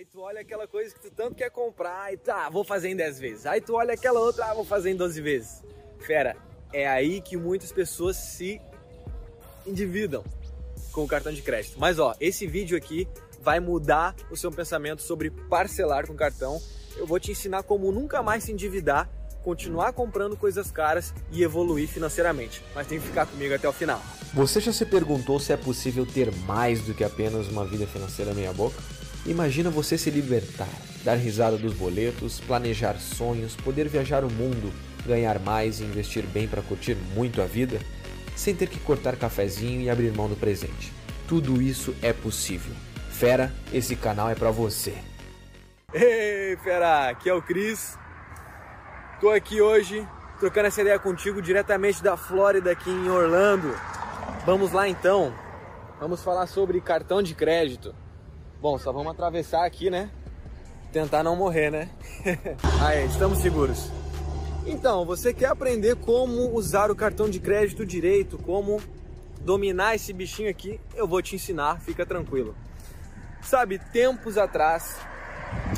Aí tu olha aquela coisa que tu tanto quer comprar e tá, vou fazer em 10 vezes. Aí tu olha aquela outra, ah, vou fazer em 12 vezes. Fera, é aí que muitas pessoas se endividam com o cartão de crédito. Mas ó, esse vídeo aqui vai mudar o seu pensamento sobre parcelar com cartão. Eu vou te ensinar como nunca mais se endividar, continuar comprando coisas caras e evoluir financeiramente. Mas tem que ficar comigo até o final. Você já se perguntou se é possível ter mais do que apenas uma vida financeira meia boca? Imagina você se libertar, dar risada dos boletos, planejar sonhos, poder viajar o mundo, ganhar mais e investir bem para curtir muito a vida, sem ter que cortar cafezinho e abrir mão do presente. Tudo isso é possível. Fera, esse canal é para você. Ei, fera, aqui é o Cris. Tô aqui hoje trocando essa ideia contigo diretamente da Flórida aqui em Orlando. Vamos lá então. Vamos falar sobre cartão de crédito. Bom, só vamos atravessar aqui, né? Tentar não morrer, né? Aí, estamos seguros. Então, você quer aprender como usar o cartão de crédito direito, como dominar esse bichinho aqui? Eu vou te ensinar, fica tranquilo. Sabe, tempos atrás,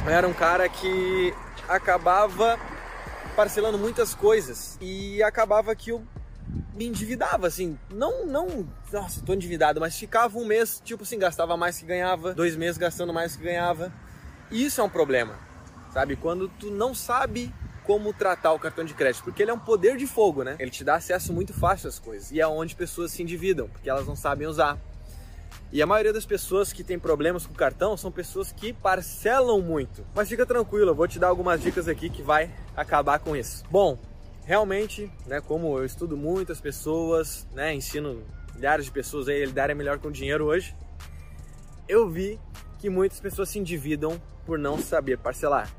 era um cara que acabava parcelando muitas coisas e acabava que eu me endividava, assim, não, não, nossa, tô endividado, mas ficava um mês, tipo assim, gastava mais que ganhava, dois meses gastando mais que ganhava. E isso é um problema, sabe? Quando tu não sabe como tratar o cartão de crédito, porque ele é um poder de fogo, né? Ele te dá acesso muito fácil às coisas e é onde pessoas se endividam, porque elas não sabem usar. E a maioria das pessoas que tem problemas com cartão são pessoas que parcelam muito. Mas fica tranquilo, eu vou te dar algumas dicas aqui que vai acabar com isso. Bom, realmente, né, como eu estudo muitas pessoas, né, ensino milhares de pessoas a lidarem melhor com o dinheiro hoje, eu vi que muitas pessoas se endividam por não saber parcelar.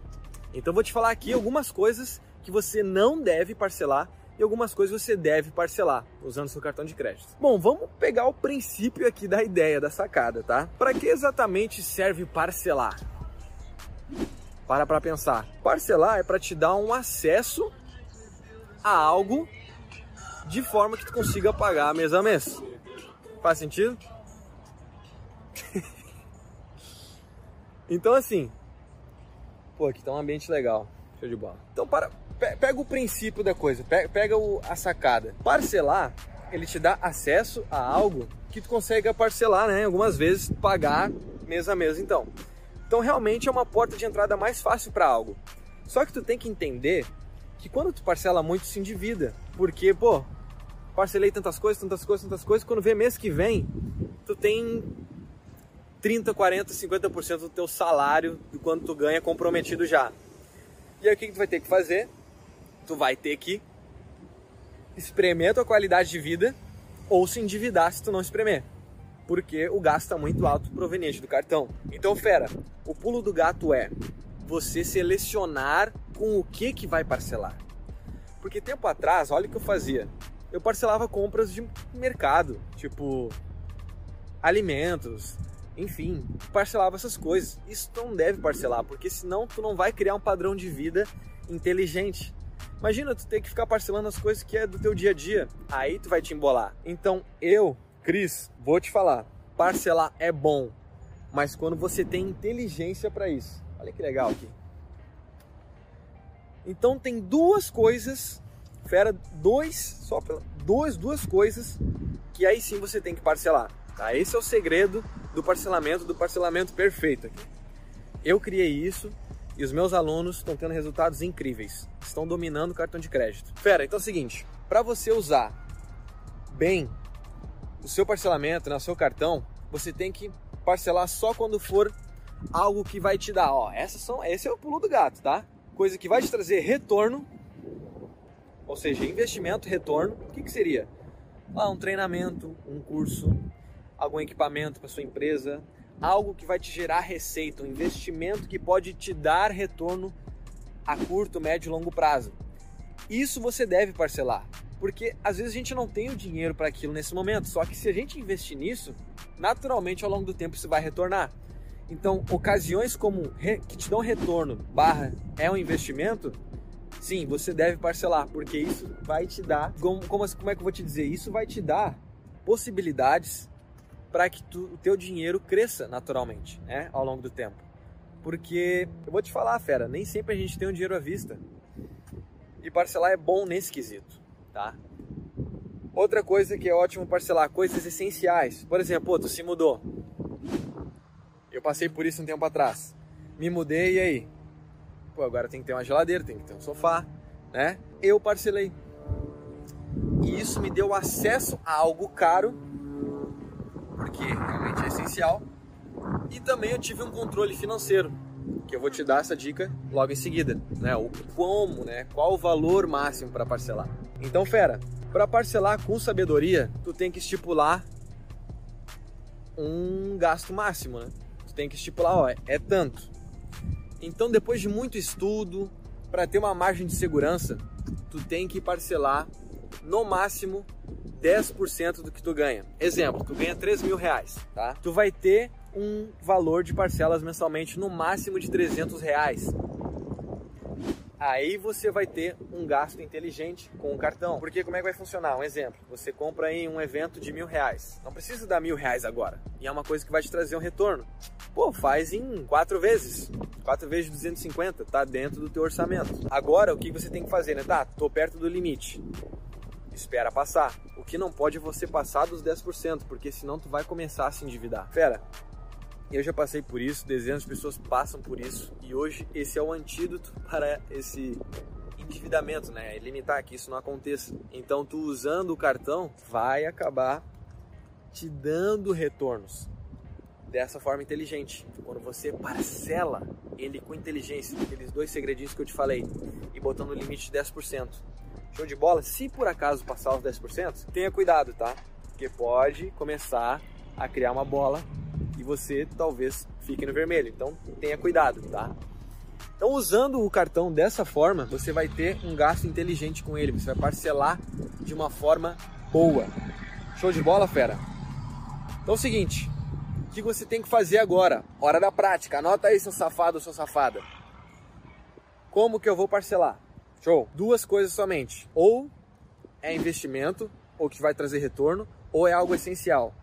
Então vou te falar aqui algumas coisas que você não deve parcelar e algumas coisas você deve parcelar usando seu cartão de crédito. Bom, vamos pegar o princípio aqui da ideia, da sacada, tá? Para que exatamente serve parcelar? Para para pensar. Parcelar é para te dar um acesso a algo de forma que tu consiga pagar mês a mês. Faz sentido? então assim, pô, aqui tá um ambiente legal. Show de bola. Então para, pega o princípio da coisa, pega o, a sacada. Parcelar, ele te dá acesso a algo que tu consegue parcelar, né? Algumas vezes pagar mês a mês, então. Então realmente é uma porta de entrada mais fácil para algo. Só que tu tem que entender que quando tu parcela muito, se endivida. Porque, pô, parcelei tantas coisas, tantas coisas, tantas coisas, quando vê mês que vem, tu tem 30, 40, 50% do teu salário do quanto tu ganha comprometido já. E aí o que, que tu vai ter que fazer? tu vai ter que espremer a tua qualidade de vida ou se endividar se tu não espremer. Porque o gasto está muito alto proveniente do cartão. Então, fera, o pulo do gato é você selecionar com o que que vai parcelar. Porque tempo atrás, olha o que eu fazia. Eu parcelava compras de mercado, tipo alimentos, enfim, parcelava essas coisas. Isso não deve parcelar, porque senão tu não vai criar um padrão de vida inteligente. Imagina tu ter que ficar parcelando as coisas que é do teu dia a dia. Aí tu vai te embolar. Então eu, Cris, vou te falar. Parcelar é bom, mas quando você tem inteligência para isso. Olha que legal aqui. Então tem duas coisas, fera, dois, só duas, duas coisas que aí sim você tem que parcelar. Tá? Esse é o segredo do parcelamento, do parcelamento perfeito aqui. Eu criei isso e os meus alunos estão tendo resultados incríveis. Estão dominando o cartão de crédito. Fera, então é o seguinte, para você usar bem o seu parcelamento, no né, seu cartão, você tem que parcelar só quando for algo que vai te dar, ó, essas são, esse é o pulo do gato, tá? Coisa que vai te trazer retorno, ou seja, investimento, retorno. O que, que seria? Ah, um treinamento, um curso, algum equipamento para sua empresa, algo que vai te gerar receita, um investimento que pode te dar retorno a curto, médio e longo prazo. Isso você deve parcelar, porque às vezes a gente não tem o dinheiro para aquilo nesse momento, só que se a gente investir nisso, naturalmente ao longo do tempo isso vai retornar. Então, ocasiões como que te dão retorno, barra é um investimento, sim, você deve parcelar, porque isso vai te dar, como, como, como é que eu vou te dizer? Isso vai te dar possibilidades para que tu, o teu dinheiro cresça naturalmente, né, ao longo do tempo. Porque eu vou te falar, fera, nem sempre a gente tem o dinheiro à vista. E parcelar é bom nesse quesito, tá? Outra coisa que é ótimo parcelar, coisas essenciais. Por exemplo, pô, tu se mudou. Eu passei por isso um tempo atrás. Me mudei e aí? Pô, agora tem que ter uma geladeira, tem que ter um sofá, né? Eu parcelei. E isso me deu acesso a algo caro, porque realmente é essencial. E também eu tive um controle financeiro, que eu vou te dar essa dica logo em seguida, né? O como, né? Qual o valor máximo para parcelar. Então, fera, para parcelar com sabedoria, tu tem que estipular um gasto máximo, né? Tu tem que estipular, ó, é tanto. Então, depois de muito estudo, para ter uma margem de segurança, tu tem que parcelar no máximo 10% do que tu ganha. Exemplo, tu ganha 3 mil reais, tá? Tu vai ter um valor de parcelas mensalmente no máximo de 300 reais. Aí você vai ter um gasto inteligente com o cartão. Porque como é que vai funcionar? Um exemplo, você compra em um evento de mil reais. Não precisa dar mil reais agora. E é uma coisa que vai te trazer um retorno. Pô, faz em quatro vezes. Quatro vezes 250, tá dentro do teu orçamento. Agora, o que você tem que fazer, né? Tá, tô perto do limite espera passar. O que não pode é você passar dos 10%, porque senão tu vai começar a se endividar. Fera, eu já passei por isso, dezenas de pessoas passam por isso e hoje esse é o antídoto para esse endividamento, né? É limitar que isso não aconteça. Então, tu usando o cartão vai acabar te dando retornos dessa forma inteligente. Quando você parcela ele com inteligência, aqueles dois segredinhos que eu te falei, e botando o limite de 10%. Show de bola? Se por acaso passar os 10%, tenha cuidado, tá? Porque pode começar a criar uma bola você talvez fique no vermelho. Então tenha cuidado, tá? Então, usando o cartão dessa forma, você vai ter um gasto inteligente com ele, você vai parcelar de uma forma boa. Show de bola, fera? Então é o seguinte, o que você tem que fazer agora? Hora da prática, anota aí seu safado sua safada. Como que eu vou parcelar? Show. Duas coisas somente. Ou é investimento, ou que vai trazer retorno, ou é algo essencial.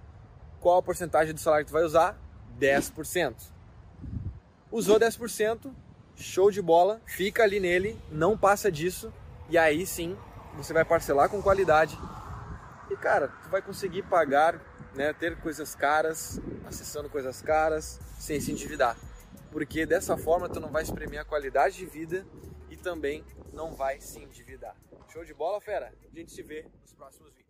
Qual a porcentagem do salário que tu vai usar? 10%. Usou 10%, show de bola, fica ali nele, não passa disso, e aí sim você vai parcelar com qualidade. E cara, tu vai conseguir pagar, né, ter coisas caras, acessando coisas caras, sem se endividar. Porque dessa forma tu não vai espremer a qualidade de vida e também não vai se endividar. Show de bola, fera? A gente se vê nos próximos vídeos.